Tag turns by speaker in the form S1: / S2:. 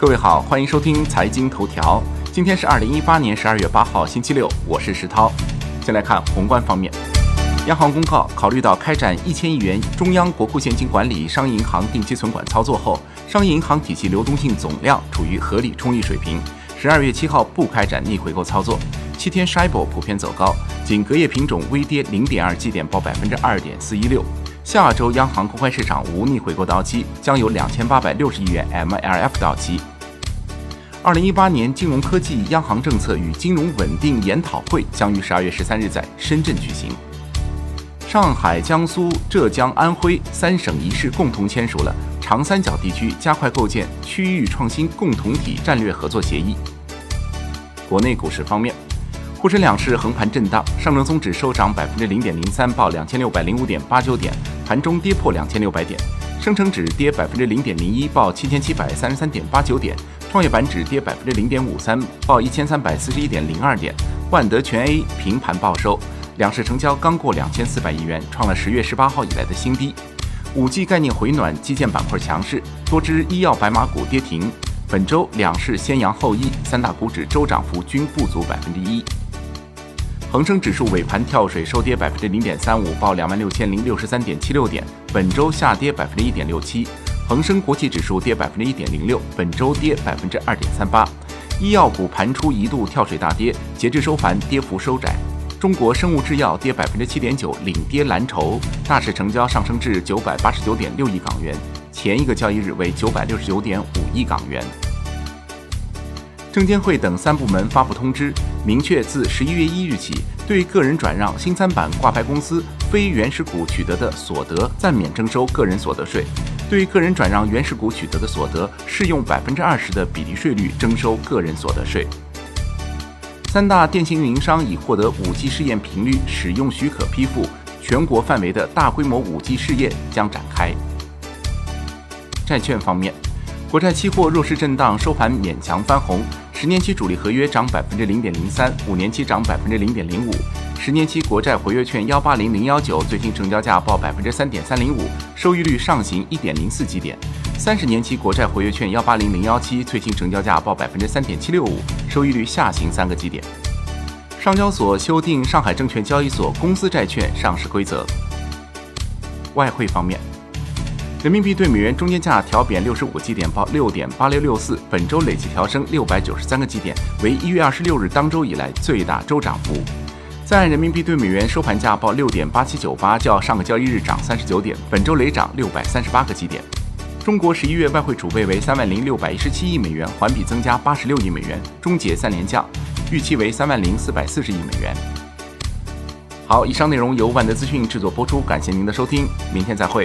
S1: 各位好，欢迎收听财经头条。今天是二零一八年十二月八号，星期六，我是石涛。先来看宏观方面，央行公告，考虑到开展一千亿元中央国库现金管理商业银行定期存款操作后，商业银行体系流动性总量处于合理充裕水平，十二月七号不开展逆回购操作。七天 s h i b o 普遍走高，仅隔夜品种微跌零点二基点，报百分之二点四一六。下周央行公开市场无逆回购到期，将有两千八百六十亿元 MLF 到期。二零一八年金融科技央行政策与金融稳定研讨会将于十二月十三日在深圳举行。上海、江苏、浙江、安徽三省一市共同签署了长三角地区加快构建区域创新共同体战略合作协议。国内股市方面。沪深两市横盘震荡，上证综指收涨百分之零点零三，报两千六百零五点八九点，盘中跌破两千六百点；深成指跌百分之零点零一，报七千七百三十三点八九点；创业板指跌百分之零点五三，报一千三百四十一点零二点；万德全 A 平盘报收。两市成交刚过两千四百亿元，创了十月十八号以来的新低。五 G 概念回暖，基建板块强势，多只医药白马股跌停。本周两市先扬后抑，三大股指周涨幅均不足百分之一。恒生指数尾盘跳水收跌百分之零点三五，报两万六千零六十三点七六点，本周下跌百分之一点六七。恒生国际指数跌百分之一点零六，本周跌百分之二点三八。医药股盘初一度跳水大跌，截至收盘跌幅收窄。中国生物制药跌百分之七点九，领跌蓝筹。大市成交上升至九百八十九点六亿港元，前一个交易日为九百六十九点五亿港元。证监会等三部门发布通知，明确自十一月一日起，对个人转让新三板挂牌公司非原始股取得的所得暂免征收个人所得税；对个人转让原始股取得的所得，适用百分之二十的比例税率征收个人所得税。三大电信运营商已获得五 G 试验频率使用许可批复，全国范围的大规模五 G 试验将展开。债券方面。国债期货弱势震荡，收盘勉强翻红。十年期主力合约涨百分之零点零三，五年期涨百分之零点零五。十年期国债活跃券幺八零零幺九最新成交价报百分之三点三零五，收益率上行一点零四基点。三十年期国债活跃券幺八零零幺七最新成交价报百分之三点七六五，收益率下行三个基点。上交所修订上海证券交易所公司债券上市规则。外汇方面。人民币对美元中间价调贬六十五基点，报六点八六六四，本周累计调升六百九十三个基点，为一月二十六日当周以来最大周涨幅。在人民币对美元收盘价报六点八七九八，较上个交易日涨三十九点，本周累涨六百三十八个基点。中国十一月外汇储备为三万零六百一十七亿美元，环比增加八十六亿美元，终结三连降，预期为三万零四百四十亿美元。好，以上内容由万德资讯制作播出，感谢您的收听，明天再会。